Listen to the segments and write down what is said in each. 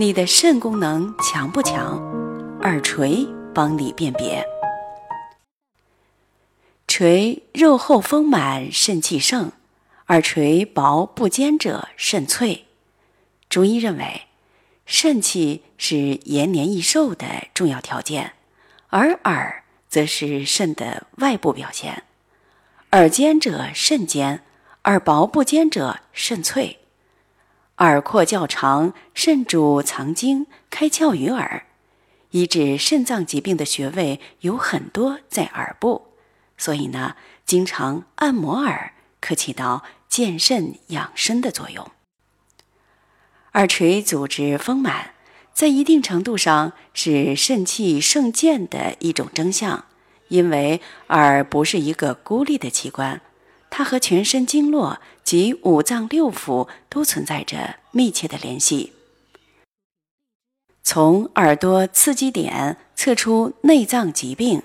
你的肾功能强不强？耳垂帮你辨别。垂肉厚丰满，肾气盛；耳垂薄不坚者，肾脆。中医认为，肾气是延年益寿的重要条件，而耳则是肾的外部表现。耳坚者肾坚，耳薄不坚者肾脆。耳廓较长，肾主藏精，开窍于耳。医治肾脏疾病的穴位有很多在耳部，所以呢，经常按摩耳可起到健肾养生的作用。耳垂组织丰满，在一定程度上是肾气盛健的一种征象，因为耳不是一个孤立的器官。它和全身经络及五脏六腑都存在着密切的联系。从耳朵刺激点测出内脏疾病，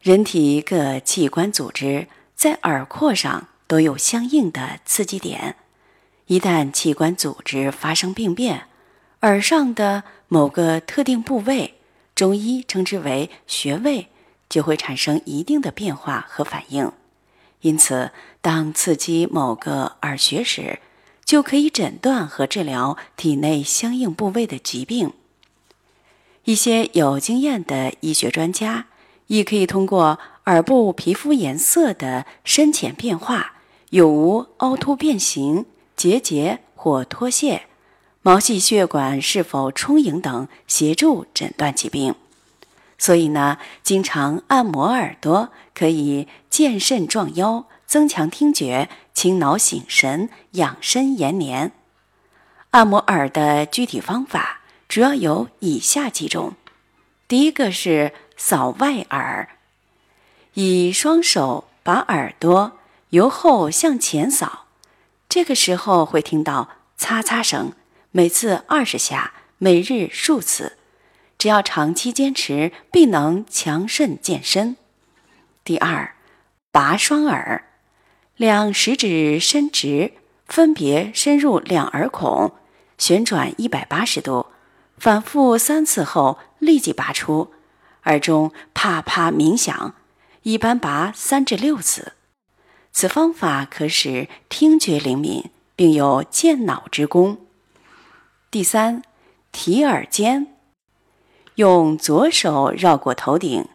人体各器官组织在耳廓上都有相应的刺激点。一旦器官组织发生病变，耳上的某个特定部位，中医称之为穴位，就会产生一定的变化和反应。因此，当刺激某个耳穴时，就可以诊断和治疗体内相应部位的疾病。一些有经验的医学专家，亦可以通过耳部皮肤颜色的深浅变化、有无凹凸变形、结节或脱屑、毛细血管是否充盈等，协助诊断疾病。所以呢，经常按摩耳朵可以健肾壮腰、增强听觉、清脑醒神、养生延年。按摩耳的具体方法主要有以下几种：第一个是扫外耳，以双手把耳朵由后向前扫，这个时候会听到擦擦声，每次二十下，每日数次。只要长期坚持，必能强肾健身。第二，拔双耳，两食指伸直，分别伸入两耳孔，旋转一百八十度，反复三次后立即拔出，耳中啪啪鸣响，一般拔三至六次。此方法可使听觉灵敏，并有健脑之功。第三，提耳尖。用左手绕过头顶，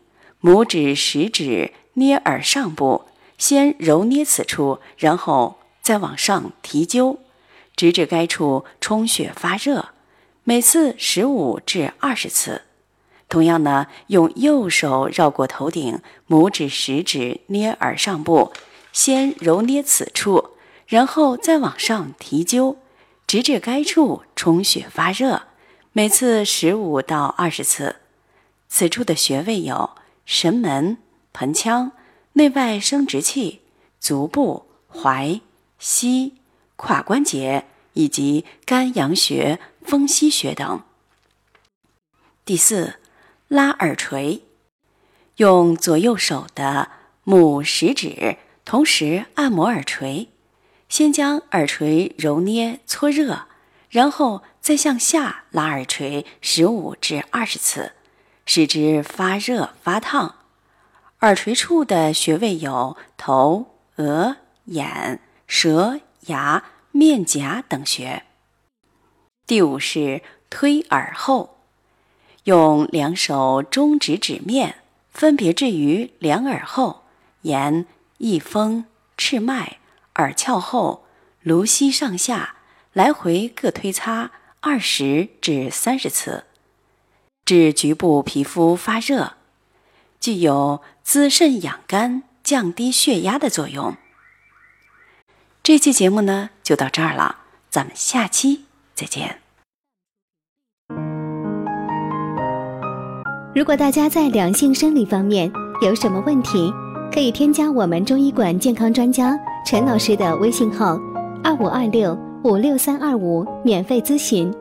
拇指、食指捏耳上部，先揉捏此处，然后再往上提揪，直至该处充血发热，每次十五至二十次。同样呢，用右手绕过头顶，拇指、食指捏耳上部，先揉捏此处，然后再往上提揪，直至该处充血发热。每次十五到二十次，此处的穴位有神门、盆腔、内外生殖器、足部、踝、膝、胯关节以及肝阳穴、风溪穴等。第四，拉耳垂，用左右手的拇食指同时按摩耳垂，先将耳垂揉捏搓热，然后。再向下拉耳垂十五至二十次，使之发热发烫。耳垂处的穴位有头、额、眼、舌、牙、面颊等穴。第五是推耳后，用两手中指指面分别置于两耳后，沿翳风、赤脉、耳窍后、颅溪上下来回各推擦。二十至三十次，治局部皮肤发热，具有滋肾养肝、降低血压的作用。这期节目呢，就到这儿了，咱们下期再见。如果大家在两性生理方面有什么问题，可以添加我们中医馆健康专家陈老师的微信号：二五二六。五六三二五，免费咨询。